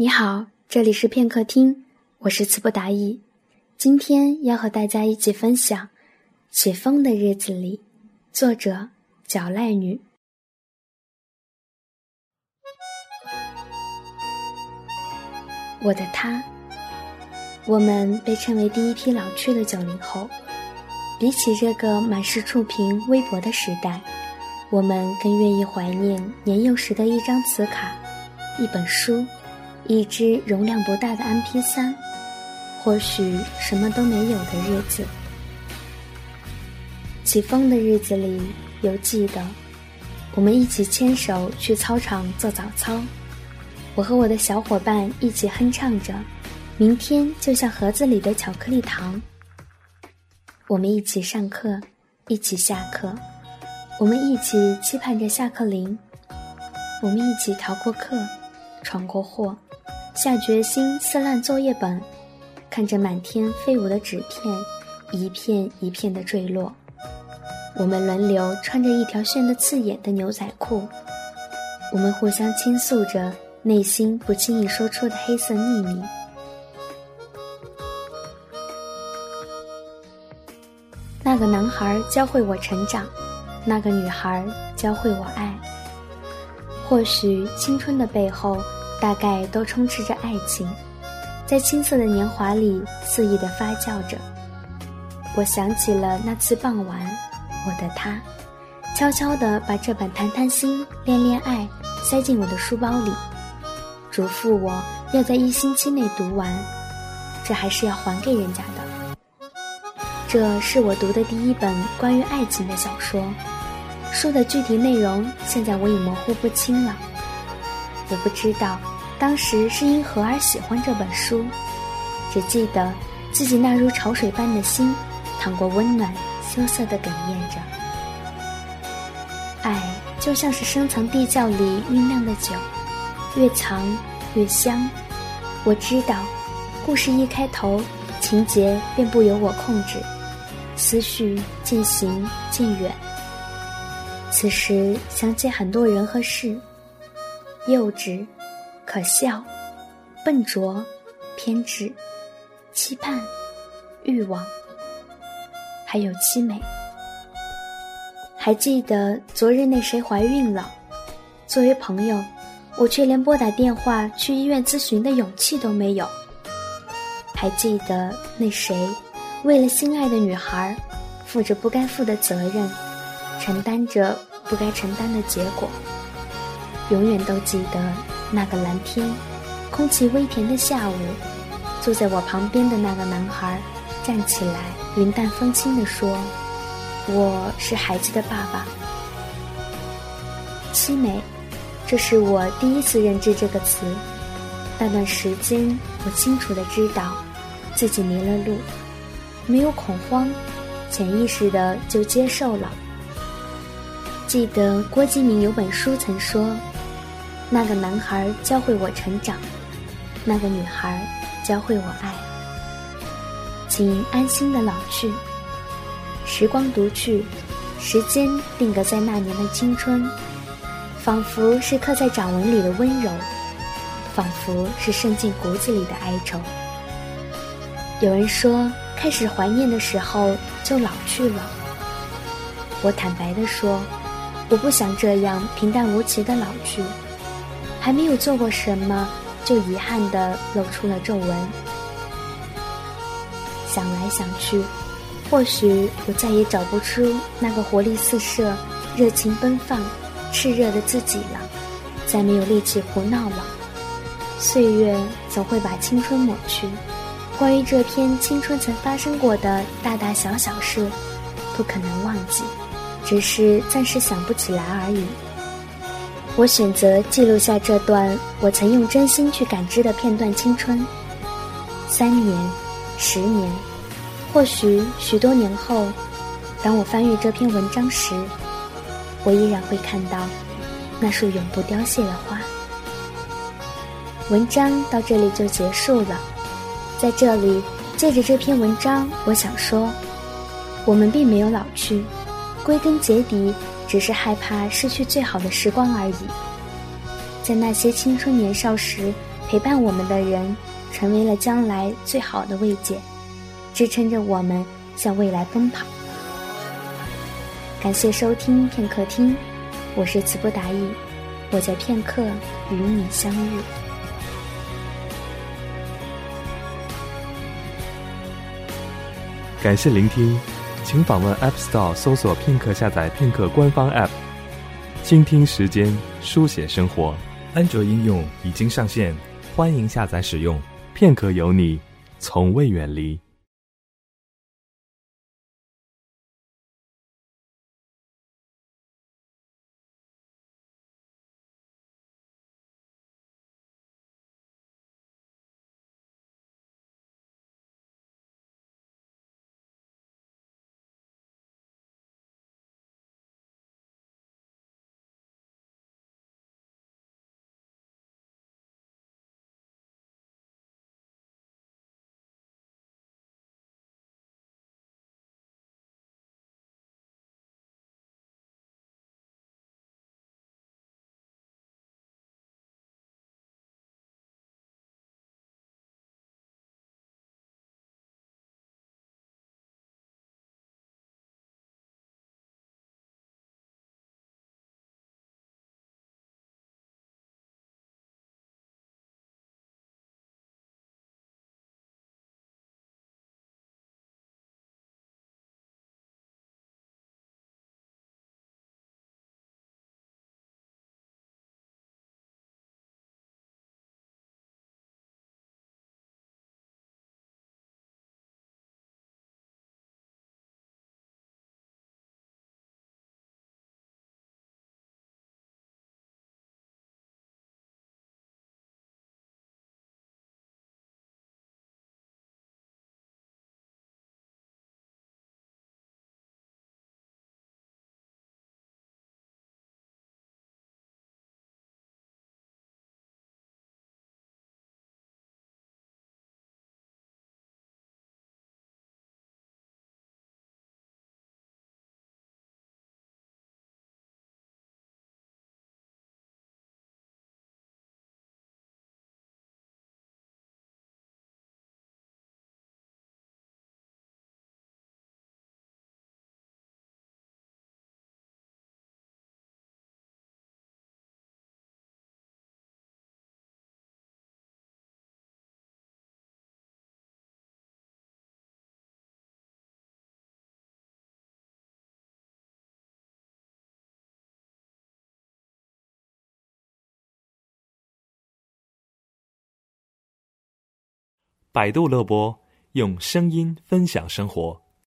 你好，这里是片刻听，我是词不达意。今天要和大家一起分享《起风的日子里》，作者脚赖女。我的他，我们被称为第一批老去的九零后。比起这个满是触屏微博的时代，我们更愿意怀念年幼时的一张磁卡，一本书。一只容量不大的 MP 三，或许什么都没有的日子。起风的日子里，犹记得我们一起牵手去操场做早操，我和我的小伙伴一起哼唱着：“明天就像盒子里的巧克力糖。”我们一起上课，一起下课，我们一起期盼着下课铃，我们一起逃过课，闯过祸。下决心撕烂作业本，看着满天飞舞的纸片，一片一片的坠落。我们轮流穿着一条炫得刺眼的牛仔裤，我们互相倾诉着内心不轻易说出的黑色秘密。那个男孩教会我成长，那个女孩教会我爱。或许青春的背后。大概都充斥着爱情，在青涩的年华里肆意的发酵着。我想起了那次傍晚，我的他，悄悄地把这本《谈谈心，恋恋爱》塞进我的书包里，嘱咐我要在一星期内读完，这还是要还给人家的。这是我读的第一本关于爱情的小说，书的具体内容现在我已模糊不清了。我不知道，当时是因何而喜欢这本书，只记得自己那如潮水般的心，淌过温暖，羞涩的哽咽着。爱就像是深层地窖里酝酿的酒，越藏越香。我知道，故事一开头，情节便不由我控制，思绪渐行渐远。此时想起很多人和事。幼稚、可笑、笨拙、偏执、期盼、欲望，还有凄美。还记得昨日那谁怀孕了？作为朋友，我却连拨打电话去医院咨询的勇气都没有。还记得那谁，为了心爱的女孩，负着不该负的责任，承担着不该承担的结果。永远都记得那个蓝天，空气微甜的下午，坐在我旁边的那个男孩站起来，云淡风轻地说：“我是孩子的爸爸。”凄美，这是我第一次认知这个词。那段时间，我清楚的知道自己迷了路，没有恐慌，潜意识的就接受了。记得郭敬明有本书曾说。那个男孩教会我成长，那个女孩教会我爱。请安心的老去，时光独去，时间定格在那年的青春，仿佛是刻在掌纹里的温柔，仿佛是渗进骨子里的哀愁。有人说，开始怀念的时候就老去了。我坦白的说，我不想这样平淡无奇的老去。还没有做过什么，就遗憾地露出了皱纹。想来想去，或许我再也找不出那个活力四射、热情奔放、炽热的自己了，再没有力气胡闹了。岁月总会把青春抹去，关于这篇青春曾发生过的大大小小事，不可能忘记，只是暂时想不起来而已。我选择记录下这段我曾用真心去感知的片段青春。三年，十年，或许许多年后，当我翻阅这篇文章时，我依然会看到那束永不凋谢的花。文章到这里就结束了。在这里，借着这篇文章，我想说，我们并没有老去，归根结底。只是害怕失去最好的时光而已。在那些青春年少时陪伴我们的人，成为了将来最好的慰藉，支撑着我们向未来奔跑。感谢收听片刻听，我是词不达意，我在片刻与你相遇。感谢聆听，请访问 App Store 搜索片刻，下载片刻官方 App，倾听时间，书写生活。安卓应用已经上线。欢迎下载使用，片刻有你，从未远离。百度乐播，用声音分享生活。